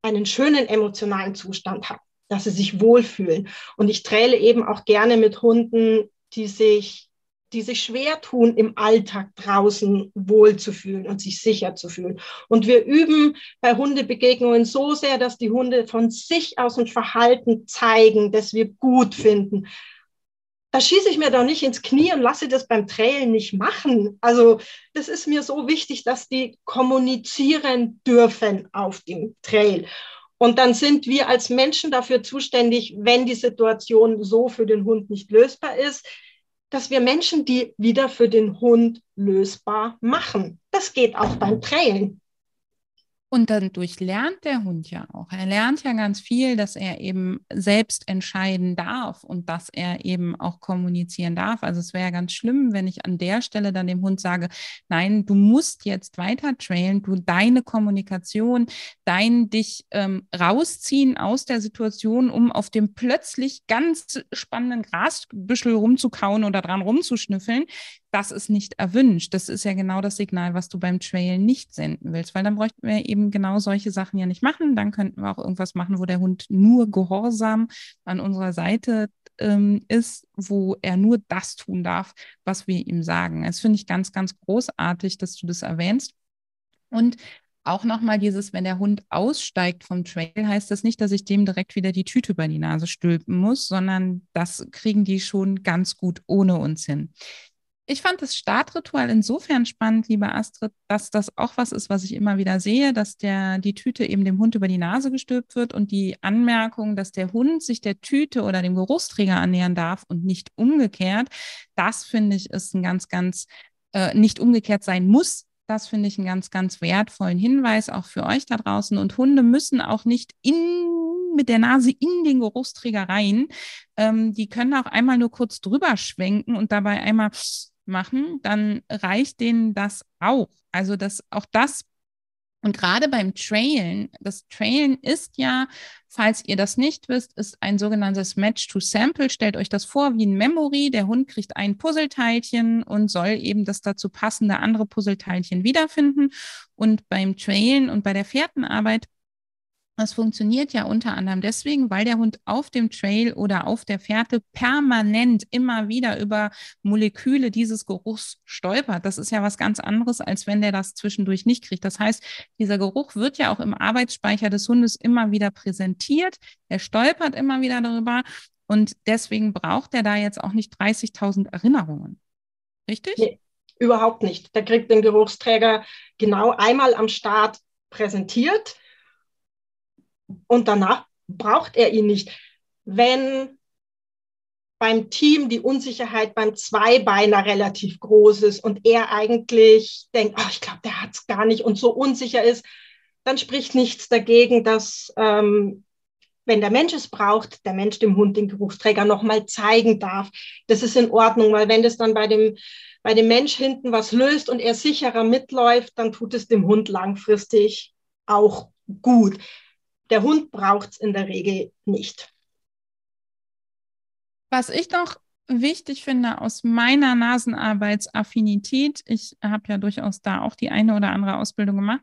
einen schönen emotionalen Zustand haben, dass sie sich wohlfühlen. Und ich träle eben auch gerne mit Hunden, die sich die sich schwer tun, im Alltag draußen wohl zu fühlen und sich sicher zu fühlen. Und wir üben bei Hundebegegnungen so sehr, dass die Hunde von sich aus ein Verhalten zeigen, das wir gut finden. da schieße ich mir doch nicht ins Knie und lasse das beim Trailen nicht machen. Also das ist mir so wichtig, dass die kommunizieren dürfen auf dem Trail. Und dann sind wir als Menschen dafür zuständig, wenn die Situation so für den Hund nicht lösbar ist, dass wir Menschen die wieder für den Hund lösbar machen. Das geht auch beim Trailen. Und dann durchlernt der Hund ja auch. Er lernt ja ganz viel, dass er eben selbst entscheiden darf und dass er eben auch kommunizieren darf. Also es wäre ja ganz schlimm, wenn ich an der Stelle dann dem Hund sage, nein, du musst jetzt weiter trailen, du deine Kommunikation, dein dich ähm, rausziehen aus der Situation, um auf dem plötzlich ganz spannenden Grasbüschel rumzukauen oder dran rumzuschnüffeln das ist nicht erwünscht. Das ist ja genau das Signal, was du beim Trail nicht senden willst, weil dann bräuchten wir eben genau solche Sachen ja nicht machen. Dann könnten wir auch irgendwas machen, wo der Hund nur gehorsam an unserer Seite ähm, ist, wo er nur das tun darf, was wir ihm sagen. Das finde ich ganz, ganz großartig, dass du das erwähnst. Und auch nochmal dieses, wenn der Hund aussteigt vom Trail, heißt das nicht, dass ich dem direkt wieder die Tüte über die Nase stülpen muss, sondern das kriegen die schon ganz gut ohne uns hin. Ich fand das Startritual insofern spannend, liebe Astrid, dass das auch was ist, was ich immer wieder sehe, dass der, die Tüte eben dem Hund über die Nase gestülpt wird und die Anmerkung, dass der Hund sich der Tüte oder dem Geruchsträger annähern darf und nicht umgekehrt, das finde ich ist ein ganz, ganz, äh, nicht umgekehrt sein muss. Das finde ich einen ganz, ganz wertvollen Hinweis auch für euch da draußen. Und Hunde müssen auch nicht in mit der Nase in den Geruchsträger rein. Ähm, die können auch einmal nur kurz drüber schwenken und dabei einmal machen, dann reicht denen das auch. Also das, auch das und gerade beim Trailen, das Trailen ist ja, falls ihr das nicht wisst, ist ein sogenanntes Match to Sample. Stellt euch das vor wie ein Memory. Der Hund kriegt ein Puzzleteilchen und soll eben das dazu passende andere Puzzleteilchen wiederfinden. Und beim Trailen und bei der Fährtenarbeit das funktioniert ja unter anderem deswegen, weil der Hund auf dem Trail oder auf der Fährte permanent immer wieder über Moleküle dieses Geruchs stolpert. Das ist ja was ganz anderes, als wenn der das zwischendurch nicht kriegt. Das heißt, dieser Geruch wird ja auch im Arbeitsspeicher des Hundes immer wieder präsentiert. Er stolpert immer wieder darüber. Und deswegen braucht er da jetzt auch nicht 30.000 Erinnerungen. Richtig? Nee, überhaupt nicht. Der kriegt den Geruchsträger genau einmal am Start präsentiert und danach braucht er ihn nicht. Wenn beim Team die Unsicherheit beim Zweibeiner relativ groß ist und er eigentlich denkt, oh, ich glaube, der hat es gar nicht und so unsicher ist, dann spricht nichts dagegen, dass ähm, wenn der Mensch es braucht, der Mensch dem Hund den Geruchsträger nochmal zeigen darf. Das ist in Ordnung, weil wenn das dann bei dem, bei dem Mensch hinten was löst und er sicherer mitläuft, dann tut es dem Hund langfristig auch gut. Der Hund braucht es in der Regel nicht. Was ich noch wichtig finde aus meiner Nasenarbeitsaffinität, ich habe ja durchaus da auch die eine oder andere Ausbildung gemacht,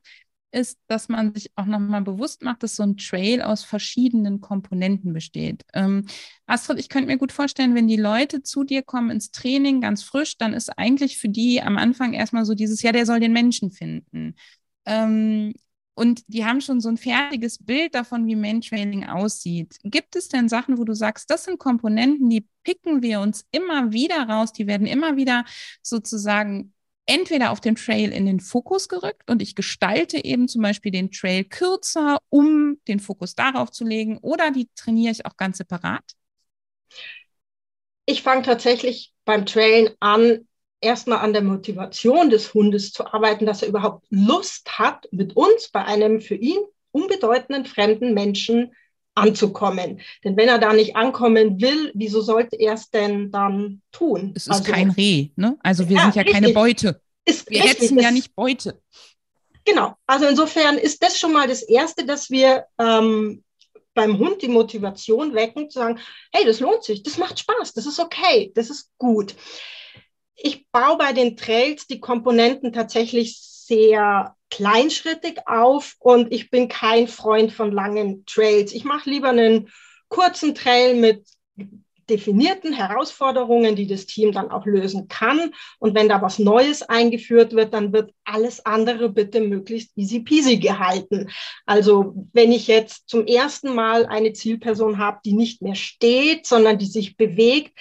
ist, dass man sich auch nochmal bewusst macht, dass so ein Trail aus verschiedenen Komponenten besteht. Ähm, Astrid, ich könnte mir gut vorstellen, wenn die Leute zu dir kommen ins Training ganz frisch, dann ist eigentlich für die am Anfang erstmal so dieses, ja, der soll den Menschen finden. Ähm, und die haben schon so ein fertiges Bild davon, wie Mantrailing aussieht. Gibt es denn Sachen, wo du sagst, das sind Komponenten, die picken wir uns immer wieder raus, die werden immer wieder sozusagen entweder auf dem Trail in den Fokus gerückt und ich gestalte eben zum Beispiel den Trail kürzer, um den Fokus darauf zu legen, oder die trainiere ich auch ganz separat? Ich fange tatsächlich beim Trailen an, erstmal an der Motivation des Hundes zu arbeiten, dass er überhaupt Lust hat, mit uns bei einem für ihn unbedeutenden fremden Menschen anzukommen. Denn wenn er da nicht ankommen will, wieso sollte er es denn dann tun? Es ist also, kein Reh, ne? Also wir ja, sind ja richtig. keine Beute. Ist wir richtig, hetzen ja nicht Beute. Genau. Also insofern ist das schon mal das Erste, dass wir ähm, beim Hund die Motivation wecken, zu sagen, hey, das lohnt sich, das macht Spaß, das ist okay, das ist gut ich baue bei den Trails die Komponenten tatsächlich sehr kleinschrittig auf und ich bin kein Freund von langen Trails. Ich mache lieber einen kurzen Trail mit definierten Herausforderungen, die das Team dann auch lösen kann. Und wenn da was Neues eingeführt wird, dann wird alles andere bitte möglichst easy peasy gehalten. Also wenn ich jetzt zum ersten Mal eine Zielperson habe, die nicht mehr steht, sondern die sich bewegt,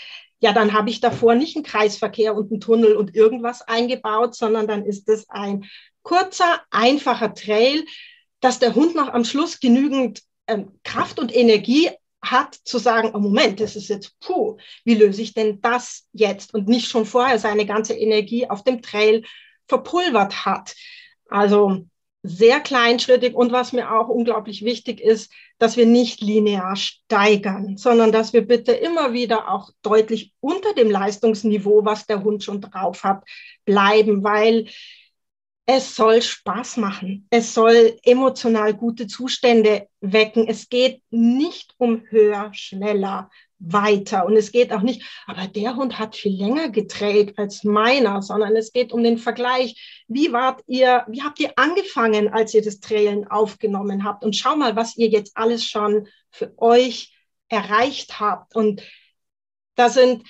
ja, dann habe ich davor nicht einen Kreisverkehr und einen Tunnel und irgendwas eingebaut, sondern dann ist es ein kurzer, einfacher Trail, dass der Hund noch am Schluss genügend ähm, Kraft und Energie hat, zu sagen, oh Moment, das ist jetzt, puh, wie löse ich denn das jetzt? Und nicht schon vorher seine ganze Energie auf dem Trail verpulvert hat. Also sehr kleinschrittig und was mir auch unglaublich wichtig ist, dass wir nicht linear steigern, sondern dass wir bitte immer wieder auch deutlich unter dem Leistungsniveau, was der Hund schon drauf hat, bleiben, weil es soll Spaß machen. Es soll emotional gute Zustände wecken. Es geht nicht um höher, schneller, weiter. Und es geht auch nicht, aber der Hund hat viel länger getrailt als meiner, sondern es geht um den Vergleich. Wie wart ihr, wie habt ihr angefangen, als ihr das Trailen aufgenommen habt? Und schau mal, was ihr jetzt alles schon für euch erreicht habt. Und da sind,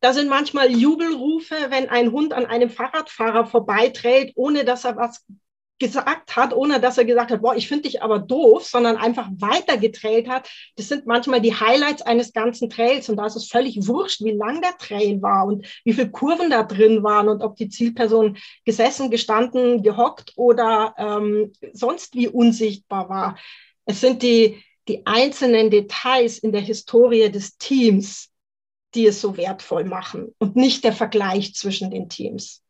da sind manchmal Jubelrufe, wenn ein Hund an einem Fahrradfahrer vorbeiträgt, ohne dass er was gesagt hat, ohne dass er gesagt hat, boah, ich finde dich aber doof, sondern einfach weiter getrailt hat. Das sind manchmal die Highlights eines ganzen Trails und da ist es völlig wurscht, wie lang der Trail war und wie viele Kurven da drin waren und ob die Zielperson gesessen, gestanden, gehockt oder ähm, sonst wie unsichtbar war. Es sind die, die einzelnen Details in der Historie des Teams, die es so wertvoll machen und nicht der Vergleich zwischen den Teams.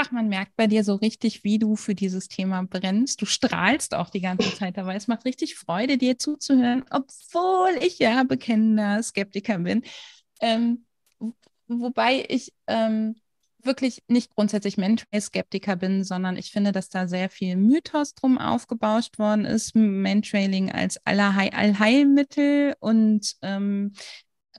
Ach, man merkt bei dir so richtig, wie du für dieses Thema brennst. Du strahlst auch die ganze Zeit dabei. Es macht richtig Freude, dir zuzuhören, obwohl ich ja bekennender Skeptiker bin. Ähm, wobei ich ähm, wirklich nicht grundsätzlich Mentrail-Skeptiker bin, sondern ich finde, dass da sehr viel Mythos drum aufgebauscht worden ist. Mentrailing als Allheilmittel und ähm,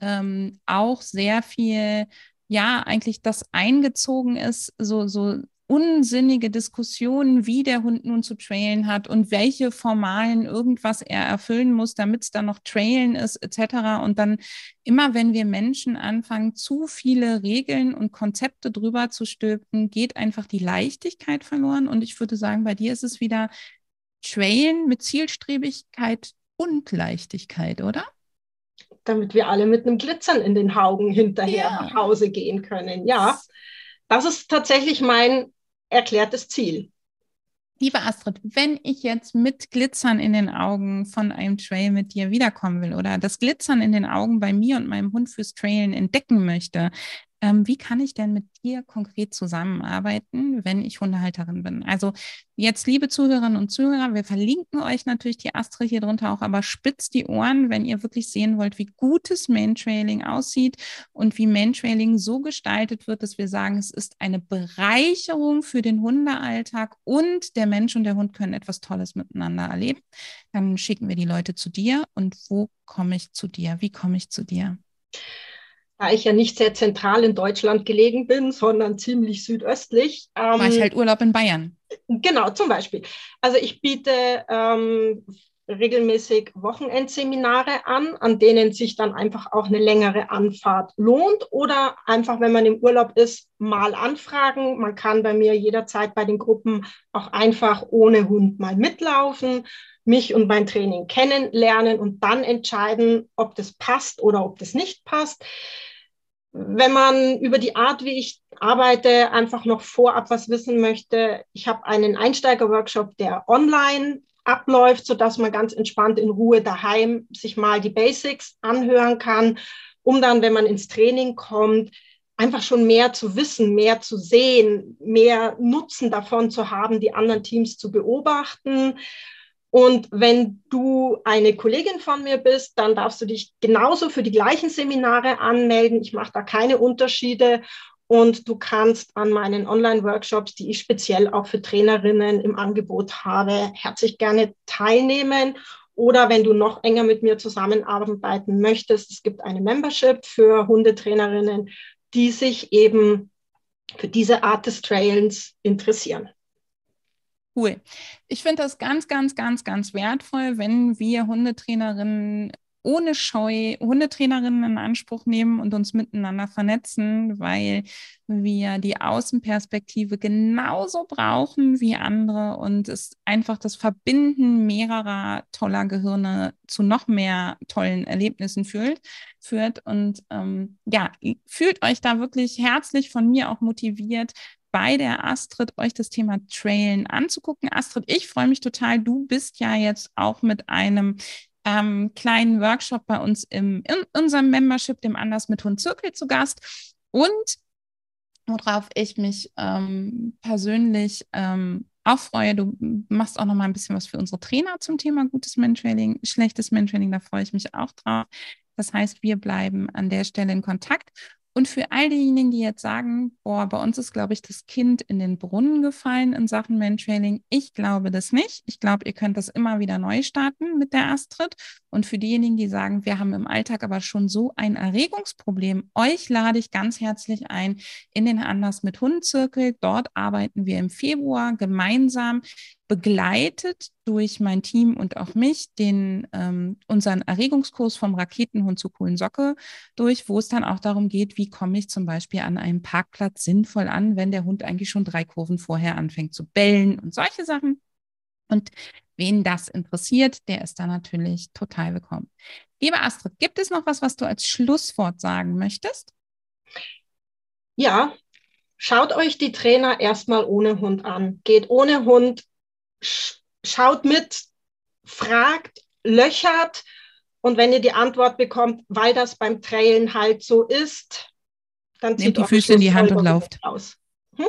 ähm, auch sehr viel ja eigentlich das eingezogen ist, so, so unsinnige Diskussionen, wie der Hund nun zu trailen hat und welche formalen irgendwas er erfüllen muss, damit es dann noch trailen ist, etc. Und dann immer, wenn wir Menschen anfangen, zu viele Regeln und Konzepte drüber zu stülpen, geht einfach die Leichtigkeit verloren. Und ich würde sagen, bei dir ist es wieder Trailen mit Zielstrebigkeit und Leichtigkeit, oder? Damit wir alle mit einem Glitzern in den Augen hinterher ja. nach Hause gehen können. Ja, das ist tatsächlich mein erklärtes Ziel. Liebe Astrid, wenn ich jetzt mit Glitzern in den Augen von einem Trail mit dir wiederkommen will oder das Glitzern in den Augen bei mir und meinem Hund fürs Trailen entdecken möchte, ähm, wie kann ich denn mit dir konkret zusammenarbeiten, wenn ich Hundehalterin bin? Also jetzt, liebe Zuhörerinnen und Zuhörer, wir verlinken euch natürlich die Astrid hier drunter auch, aber spitzt die Ohren, wenn ihr wirklich sehen wollt, wie gutes Mantrailing aussieht und wie Mantrailing so gestaltet wird, dass wir sagen, es ist eine Bereicherung für den Hundealltag und der Mensch und der Hund können etwas Tolles miteinander erleben. Dann schicken wir die Leute zu dir. Und wo komme ich zu dir? Wie komme ich zu dir? Da ich ja nicht sehr zentral in Deutschland gelegen bin, sondern ziemlich südöstlich. Ähm, War ich halt Urlaub in Bayern. Genau, zum Beispiel. Also ich biete ähm, regelmäßig Wochenendseminare an, an denen sich dann einfach auch eine längere Anfahrt lohnt oder einfach, wenn man im Urlaub ist, mal anfragen. Man kann bei mir jederzeit bei den Gruppen auch einfach ohne Hund mal mitlaufen, mich und mein Training kennenlernen und dann entscheiden, ob das passt oder ob das nicht passt wenn man über die Art, wie ich arbeite, einfach noch vorab was wissen möchte, ich habe einen Einsteiger-Workshop, der online abläuft, sodass man ganz entspannt in Ruhe daheim sich mal die Basics anhören kann, um dann, wenn man ins Training kommt, einfach schon mehr zu wissen, mehr zu sehen, mehr Nutzen davon zu haben, die anderen Teams zu beobachten und wenn du eine Kollegin von mir bist, dann darfst du dich genauso für die gleichen Seminare anmelden. Ich mache da keine Unterschiede. Und du kannst an meinen Online-Workshops, die ich speziell auch für Trainerinnen im Angebot habe, herzlich gerne teilnehmen. Oder wenn du noch enger mit mir zusammenarbeiten möchtest, es gibt eine Membership für Hundetrainerinnen, die sich eben für diese Art des Trailens interessieren. Cool. Ich finde das ganz, ganz, ganz, ganz wertvoll, wenn wir Hundetrainerinnen ohne Scheu Hundetrainerinnen in Anspruch nehmen und uns miteinander vernetzen, weil wir die Außenperspektive genauso brauchen wie andere und es einfach das Verbinden mehrerer toller Gehirne zu noch mehr tollen Erlebnissen führt. führt. Und ähm, ja, fühlt euch da wirklich herzlich von mir auch motiviert, bei der Astrid euch das Thema Trailen anzugucken. Astrid, ich freue mich total. Du bist ja jetzt auch mit einem ähm, kleinen Workshop bei uns im, in unserem Membership, dem Anders mit Hund Zirkel, zu Gast. Und worauf ich mich ähm, persönlich ähm, auch freue, du machst auch noch mal ein bisschen was für unsere Trainer zum Thema gutes Menschwerding, schlechtes Menschwerding, da freue ich mich auch drauf. Das heißt, wir bleiben an der Stelle in Kontakt. Und für all diejenigen, die jetzt sagen, boah, bei uns ist, glaube ich, das Kind in den Brunnen gefallen in Sachen Mentrailing. Ich glaube das nicht. Ich glaube, ihr könnt das immer wieder neu starten mit der Astrid. Und für diejenigen, die sagen, wir haben im Alltag aber schon so ein Erregungsproblem, euch lade ich ganz herzlich ein in den Anders mit Hundenzirkel. Dort arbeiten wir im Februar gemeinsam begleitet durch mein Team und auch mich den ähm, unseren Erregungskurs vom Raketenhund zur coolen Socke durch, wo es dann auch darum geht, wie komme ich zum Beispiel an einem Parkplatz sinnvoll an, wenn der Hund eigentlich schon drei Kurven vorher anfängt zu bellen und solche Sachen. Und wen das interessiert, der ist da natürlich total willkommen. Liebe Astrid, gibt es noch was, was du als Schlusswort sagen möchtest? Ja, schaut euch die Trainer erstmal ohne Hund an. Geht ohne Hund schaut mit, fragt, löchert und wenn ihr die Antwort bekommt, weil das beim Trailen halt so ist, dann zieht Nehmt die Füße in die Hand und lauft. Aus. Hm?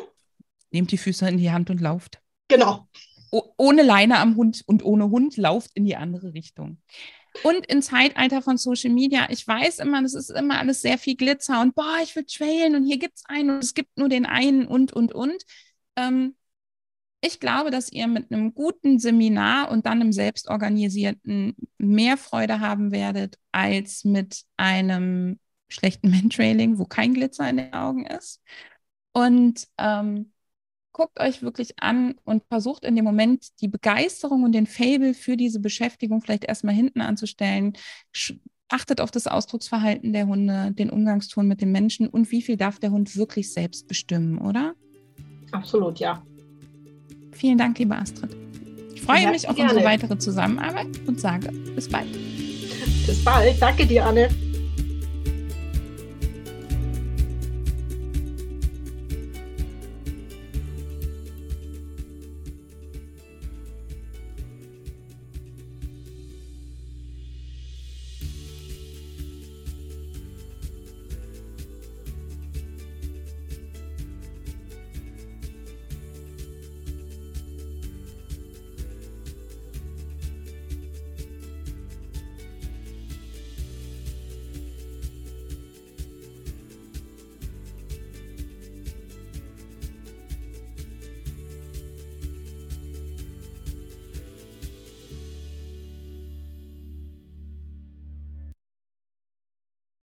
Nehmt die Füße in die Hand und lauft. Genau. O ohne Leine am Hund und ohne Hund lauft in die andere Richtung. Und im Zeitalter von Social Media, ich weiß immer, das ist immer alles sehr viel Glitzer und boah, ich will trailen und hier gibt es einen und es gibt nur den einen und, und, und. Ähm, ich glaube, dass ihr mit einem guten Seminar und dann einem selbstorganisierten mehr Freude haben werdet als mit einem schlechten Mentrailing, wo kein Glitzer in den Augen ist. Und ähm, guckt euch wirklich an und versucht in dem Moment die Begeisterung und den Fable für diese Beschäftigung vielleicht erstmal hinten anzustellen. Achtet auf das Ausdrucksverhalten der Hunde, den Umgangston mit den Menschen und wie viel darf der Hund wirklich selbst bestimmen, oder? Absolut, ja. Vielen Dank, liebe Astrid. Ich freue ja, mich auf gerne. unsere weitere Zusammenarbeit und sage bis bald. Bis bald. Danke dir, Anne.